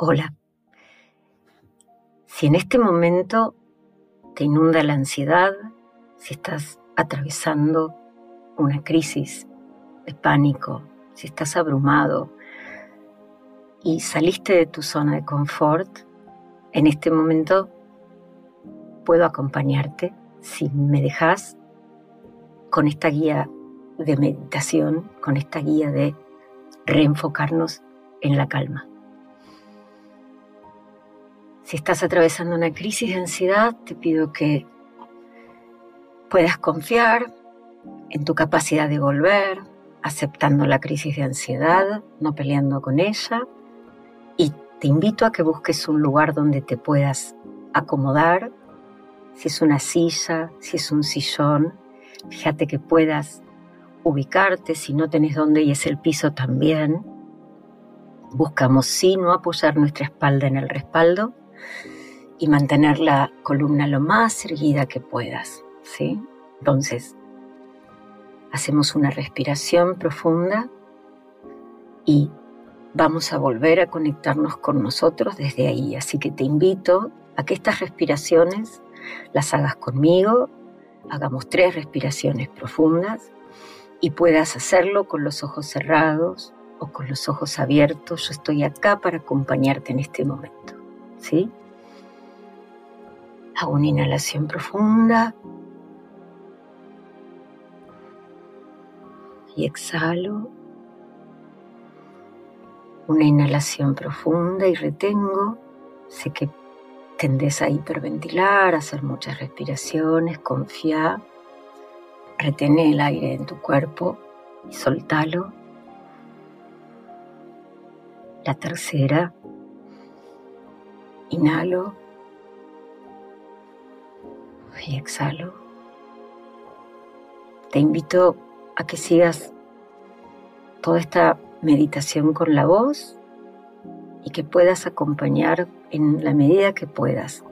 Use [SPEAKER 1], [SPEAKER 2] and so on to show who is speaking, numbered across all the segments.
[SPEAKER 1] Hola. Si en este momento te inunda la ansiedad, si estás atravesando una crisis de pánico, si estás abrumado y saliste de tu zona de confort, en este momento puedo acompañarte si me dejas con esta guía de meditación, con esta guía de reenfocarnos en la calma. Si estás atravesando una crisis de ansiedad, te pido que puedas confiar en tu capacidad de volver, aceptando la crisis de ansiedad, no peleando con ella. Y te invito a que busques un lugar donde te puedas acomodar, si es una silla, si es un sillón. Fíjate que puedas ubicarte, si no tenés dónde y es el piso también. Buscamos si no apoyar nuestra espalda en el respaldo y mantener la columna lo más erguida que puedas, ¿sí? Entonces, hacemos una respiración profunda y vamos a volver a conectarnos con nosotros desde ahí. Así que te invito a que estas respiraciones las hagas conmigo, hagamos tres respiraciones profundas y puedas hacerlo con los ojos cerrados o con los ojos abiertos. Yo estoy acá para acompañarte en este momento. ¿Sí? Hago una inhalación profunda y exhalo. Una inhalación profunda y retengo. Sé que tendés a hiperventilar, hacer muchas respiraciones, confía. Retén el aire en tu cuerpo y soltalo. La tercera Inhalo y exhalo. Te invito a que sigas toda esta meditación con la voz y que puedas acompañar en la medida que puedas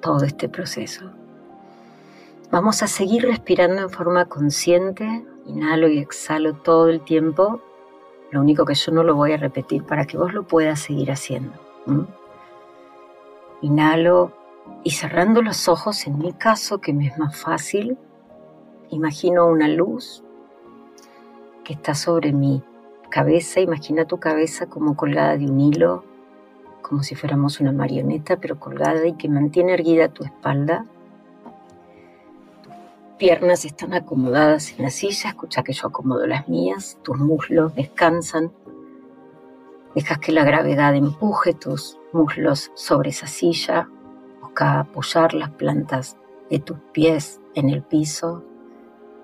[SPEAKER 1] todo este proceso. Vamos a seguir respirando en forma consciente, inhalo y exhalo todo el tiempo. Lo único que yo no lo voy a repetir para que vos lo puedas seguir haciendo. Inhalo y cerrando los ojos, en mi caso, que me es más fácil, imagino una luz que está sobre mi cabeza. Imagina tu cabeza como colgada de un hilo, como si fuéramos una marioneta, pero colgada y que mantiene erguida tu espalda. Piernas están acomodadas en la silla, escucha que yo acomodo las mías, tus muslos descansan. Dejas que la gravedad empuje tus muslos sobre esa silla, busca apoyar las plantas de tus pies en el piso.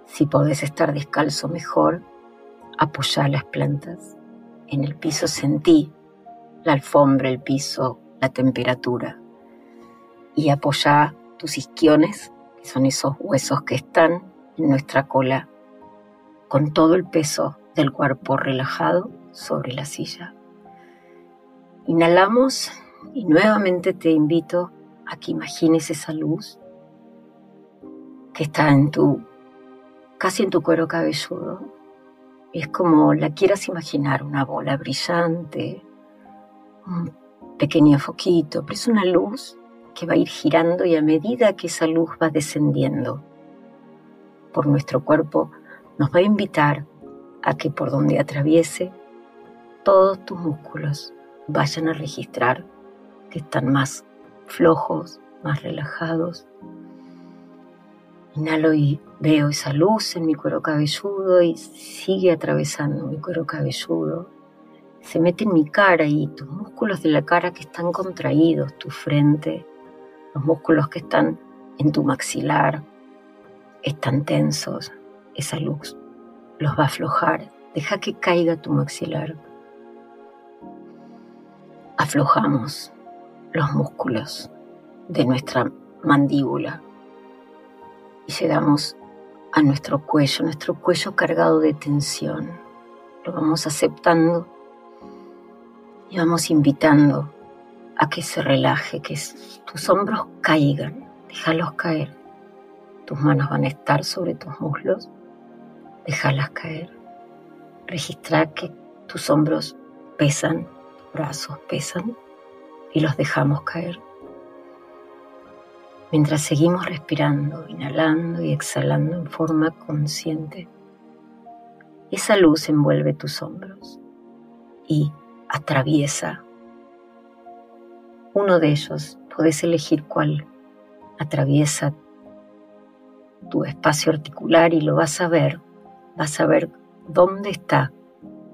[SPEAKER 1] Si podés estar descalzo mejor, apoya las plantas en el piso, sentí la alfombra, el piso, la temperatura y apoya tus isquiones, que son esos huesos que están en nuestra cola, con todo el peso del cuerpo relajado sobre la silla. Inhalamos y nuevamente te invito a que imagines esa luz que está en tu, casi en tu cuero cabelludo. Es como la quieras imaginar, una bola brillante, un pequeño foquito, pero es una luz que va a ir girando y a medida que esa luz va descendiendo por nuestro cuerpo, nos va a invitar a que por donde atraviese todos tus músculos vayan a registrar que están más flojos, más relajados. Inhalo y veo esa luz en mi cuero cabelludo y sigue atravesando mi cuero cabelludo. Se mete en mi cara y tus músculos de la cara que están contraídos, tu frente, los músculos que están en tu maxilar, están tensos. Esa luz los va a aflojar. Deja que caiga tu maxilar aflojamos los músculos de nuestra mandíbula y llegamos a nuestro cuello, nuestro cuello cargado de tensión. Lo vamos aceptando y vamos invitando a que se relaje, que tus hombros caigan, déjalos caer. Tus manos van a estar sobre tus muslos, déjalas caer. Registra que tus hombros pesan brazos pesan y los dejamos caer. Mientras seguimos respirando, inhalando y exhalando en forma consciente, esa luz envuelve tus hombros y atraviesa uno de ellos. Puedes elegir cuál atraviesa tu espacio articular y lo vas a ver. Vas a ver dónde está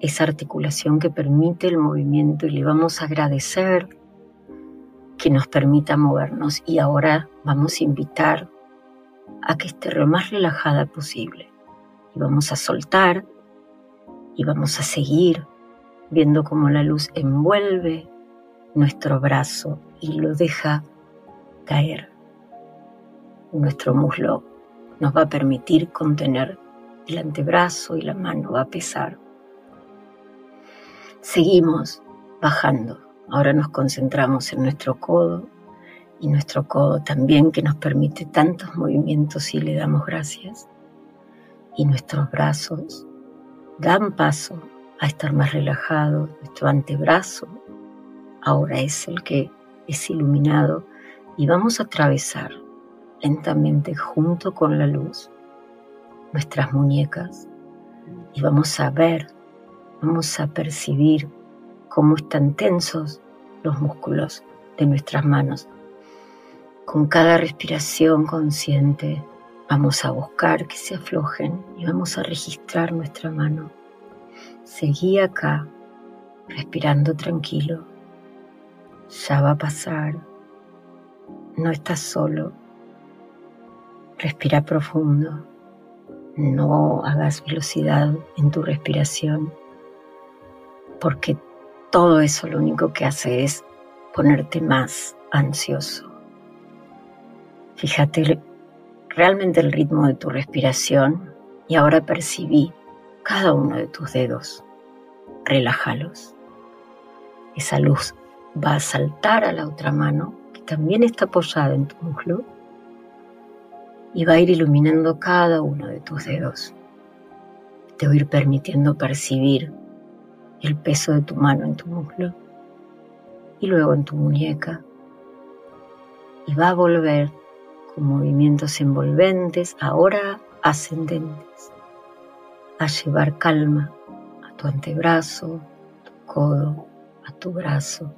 [SPEAKER 1] esa articulación que permite el movimiento y le vamos a agradecer que nos permita movernos. Y ahora vamos a invitar a que esté lo más relajada posible. Y vamos a soltar y vamos a seguir viendo cómo la luz envuelve nuestro brazo y lo deja caer. Nuestro muslo nos va a permitir contener el antebrazo y la mano va a pesar. Seguimos bajando. Ahora nos concentramos en nuestro codo y nuestro codo también que nos permite tantos movimientos y le damos gracias. Y nuestros brazos dan paso a estar más relajados. Nuestro antebrazo ahora es el que es iluminado y vamos a atravesar lentamente junto con la luz nuestras muñecas y vamos a ver, vamos a percibir cómo están tensos los músculos de nuestras manos. Con cada respiración consciente vamos a buscar que se aflojen y vamos a registrar nuestra mano. Seguí acá, respirando tranquilo. Ya va a pasar. No estás solo. Respira profundo. No hagas velocidad en tu respiración, porque todo eso lo único que hace es ponerte más ansioso. Fíjate realmente el ritmo de tu respiración y ahora percibí cada uno de tus dedos. Relájalos. Esa luz va a saltar a la otra mano que también está apoyada en tu muslo y va a ir iluminando cada uno de tus dedos. Te voy a ir permitiendo percibir el peso de tu mano en tu muslo y luego en tu muñeca. Y va a volver con movimientos envolventes, ahora ascendentes, a llevar calma a tu antebrazo, a tu codo, a tu brazo.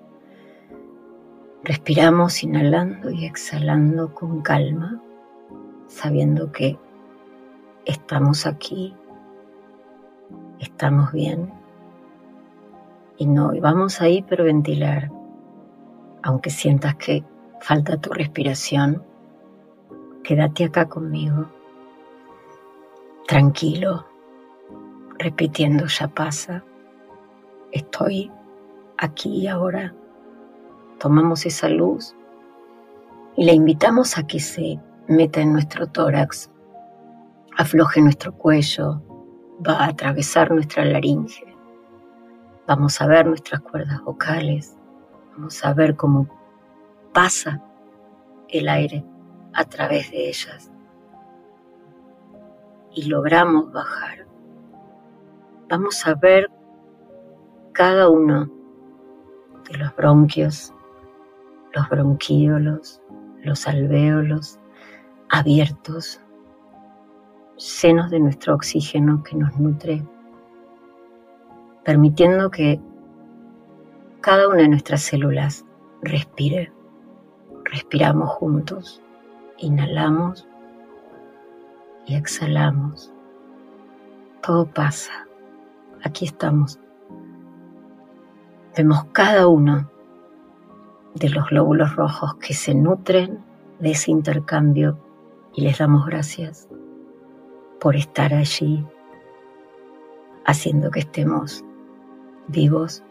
[SPEAKER 1] Respiramos inhalando y exhalando con calma sabiendo que estamos aquí, estamos bien y no vamos a hiperventilar, aunque sientas que falta tu respiración, quédate acá conmigo, tranquilo, repitiendo ya pasa, estoy aquí y ahora. Tomamos esa luz y la invitamos a que se meta en nuestro tórax, afloje nuestro cuello, va a atravesar nuestra laringe. Vamos a ver nuestras cuerdas vocales, vamos a ver cómo pasa el aire a través de ellas. Y logramos bajar. Vamos a ver cada uno de los bronquios, los bronquíolos, los alvéolos, abiertos, llenos de nuestro oxígeno que nos nutre, permitiendo que cada una de nuestras células respire. Respiramos juntos, inhalamos y exhalamos. Todo pasa. Aquí estamos. Vemos cada uno de los glóbulos rojos que se nutren de ese intercambio y les damos gracias por estar allí, haciendo que estemos vivos,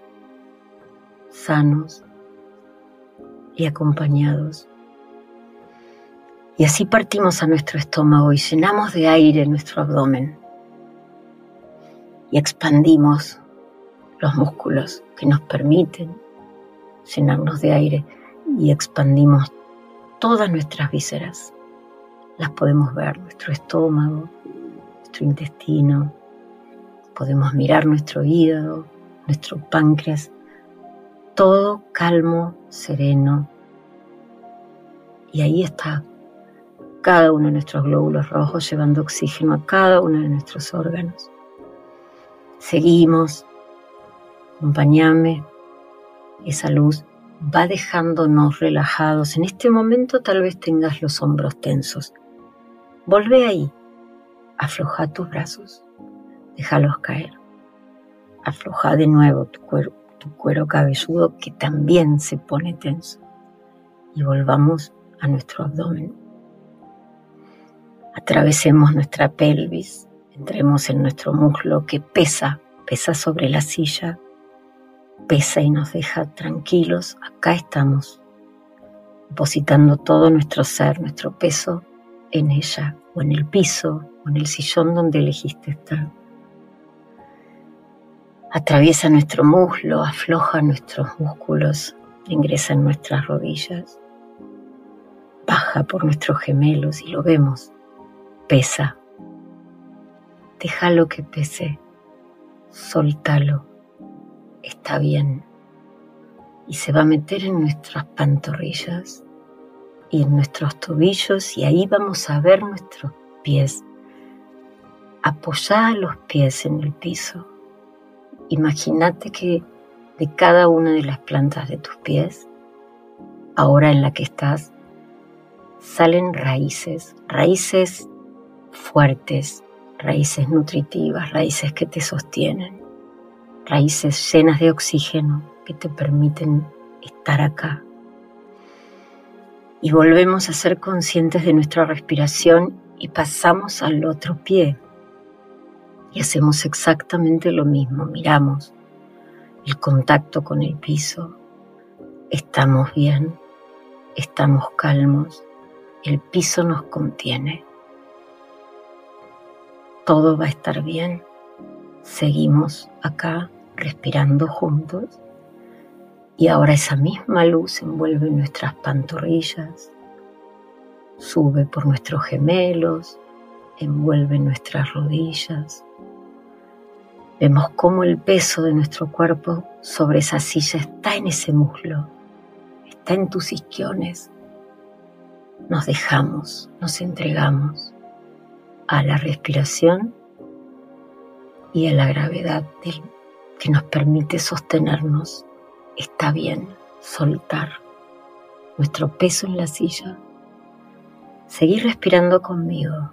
[SPEAKER 1] sanos y acompañados. Y así partimos a nuestro estómago y llenamos de aire nuestro abdomen. Y expandimos los músculos que nos permiten llenarnos de aire y expandimos todas nuestras vísceras. Las podemos ver, nuestro estómago, nuestro intestino, podemos mirar nuestro hígado, nuestro páncreas, todo calmo, sereno. Y ahí está cada uno de nuestros glóbulos rojos llevando oxígeno a cada uno de nuestros órganos. Seguimos, acompáñame, esa luz va dejándonos relajados. En este momento tal vez tengas los hombros tensos. Volvé ahí, afloja tus brazos, déjalos caer. Afloja de nuevo tu, cuero, tu cuero cabelludo que también se pone tenso. Y volvamos a nuestro abdomen. Atravesemos nuestra pelvis, entremos en nuestro muslo que pesa, pesa sobre la silla, pesa y nos deja tranquilos. Acá estamos, depositando todo nuestro ser, nuestro peso en ella, o en el piso, o en el sillón donde elegiste estar. Atraviesa nuestro muslo, afloja nuestros músculos, ingresa en nuestras rodillas, baja por nuestros gemelos y lo vemos, pesa. Déjalo que pese, soltalo, está bien. Y se va a meter en nuestras pantorrillas y en nuestros tobillos y ahí vamos a ver nuestros pies. Apoyá los pies en el piso Imagínate que de cada una de las plantas de tus pies, ahora en la que estás, salen raíces, raíces fuertes, raíces nutritivas, raíces que te sostienen, raíces llenas de oxígeno que te permiten estar acá. Y volvemos a ser conscientes de nuestra respiración y pasamos al otro pie, y hacemos exactamente lo mismo, miramos el contacto con el piso, estamos bien, estamos calmos, el piso nos contiene, todo va a estar bien, seguimos acá respirando juntos. Y ahora esa misma luz envuelve nuestras pantorrillas, sube por nuestros gemelos, envuelve nuestras rodillas, Vemos cómo el peso de nuestro cuerpo sobre esa silla está en ese muslo, está en tus isquiones. Nos dejamos, nos entregamos a la respiración y a la gravedad que nos permite sostenernos. Está bien soltar nuestro peso en la silla. Seguir respirando conmigo.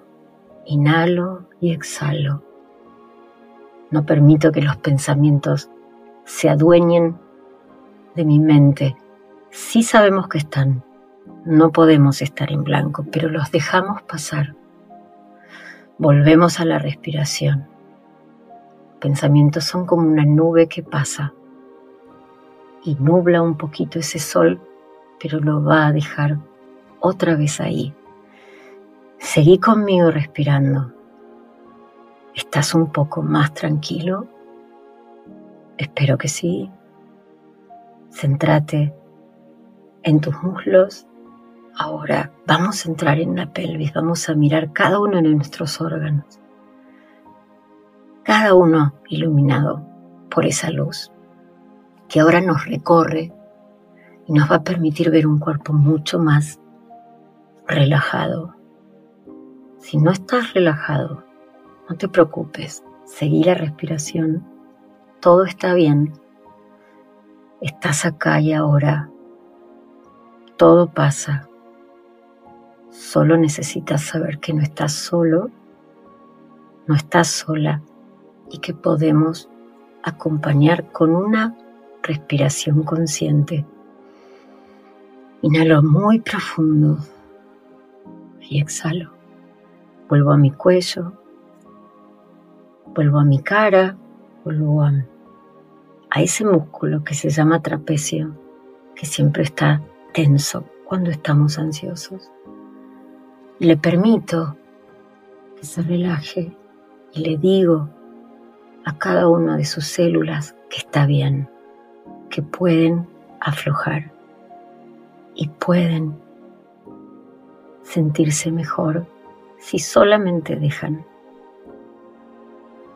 [SPEAKER 1] Inhalo y exhalo. No permito que los pensamientos se adueñen de mi mente. Sí sabemos que están. No podemos estar en blanco, pero los dejamos pasar. Volvemos a la respiración. Pensamientos son como una nube que pasa y nubla un poquito ese sol, pero lo va a dejar otra vez ahí. Seguí conmigo respirando. ¿Estás un poco más tranquilo? Espero que sí. Céntrate en tus muslos. Ahora vamos a entrar en la pelvis, vamos a mirar cada uno de nuestros órganos. Cada uno iluminado por esa luz que ahora nos recorre y nos va a permitir ver un cuerpo mucho más relajado. Si no estás relajado, no te preocupes, seguí la respiración, todo está bien, estás acá y ahora, todo pasa, solo necesitas saber que no estás solo, no estás sola y que podemos acompañar con una respiración consciente. Inhalo muy profundo y exhalo. Vuelvo a mi cuello, vuelvo a mi cara, vuelvo a, ese músculo que se llama trapecio, que siempre está tenso cuando estamos ansiosos. Le permito que se relaje y le digo a cada una de sus células que está bien, que pueden aflojar y pueden sentirse mejor si solamente dejan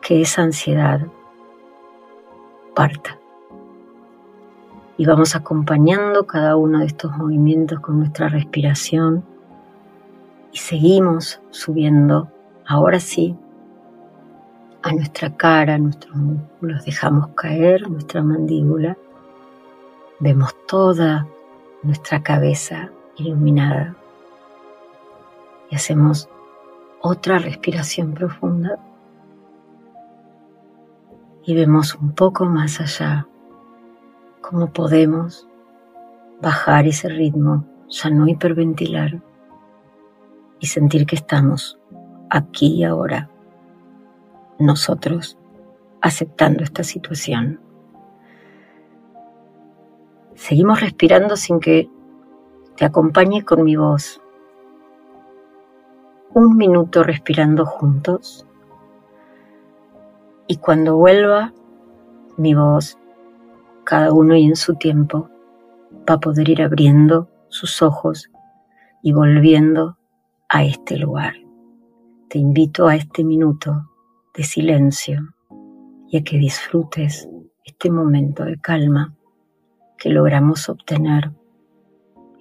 [SPEAKER 1] que esa ansiedad parta. Y vamos acompañando cada uno de estos movimientos con nuestra respiración y seguimos subiendo, ahora sí, a nuestra cara, nuestros músculos, dejamos caer nuestra mandíbula, vemos toda nuestra cabeza iluminada. Y hacemos otra respiración profunda y vemos un poco más allá cómo podemos bajar ese ritmo, ya no hiperventilar y sentir que estamos aquí y ahora, nosotros aceptando esta situación. Seguimos respirando sin que te acompañe con mi voz. Un minuto respirando juntos y cuando vuelva mi voz, cada uno y en su tiempo, va a poder ir abriendo sus ojos y volviendo a este lugar. Te invito a este minuto de silencio y a que disfrutes este momento de calma que logramos obtener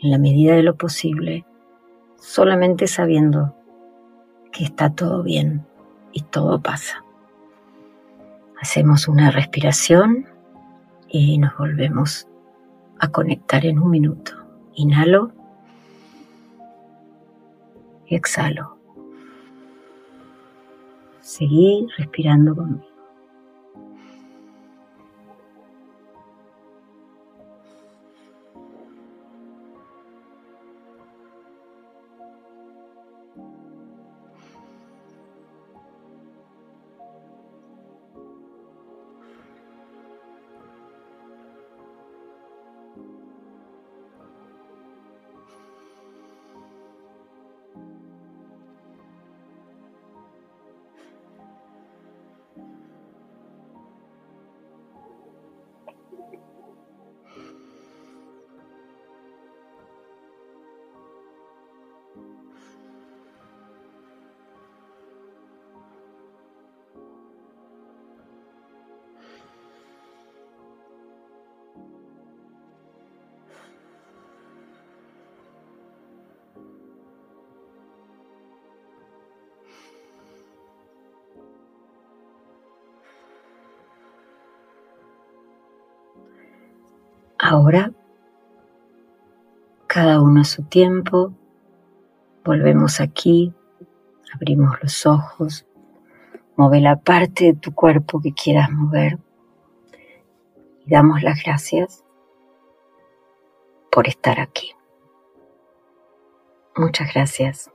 [SPEAKER 1] en la medida de lo posible, solamente sabiendo que está todo bien y todo pasa. Hacemos una respiración y nos volvemos a conectar en un minuto. Inhalo exhalo. Seguí respirando conmigo. Ahora, cada uno a su tiempo, volvemos aquí, abrimos los ojos, mueve la parte de tu cuerpo que quieras mover y damos las gracias por estar aquí. Muchas gracias.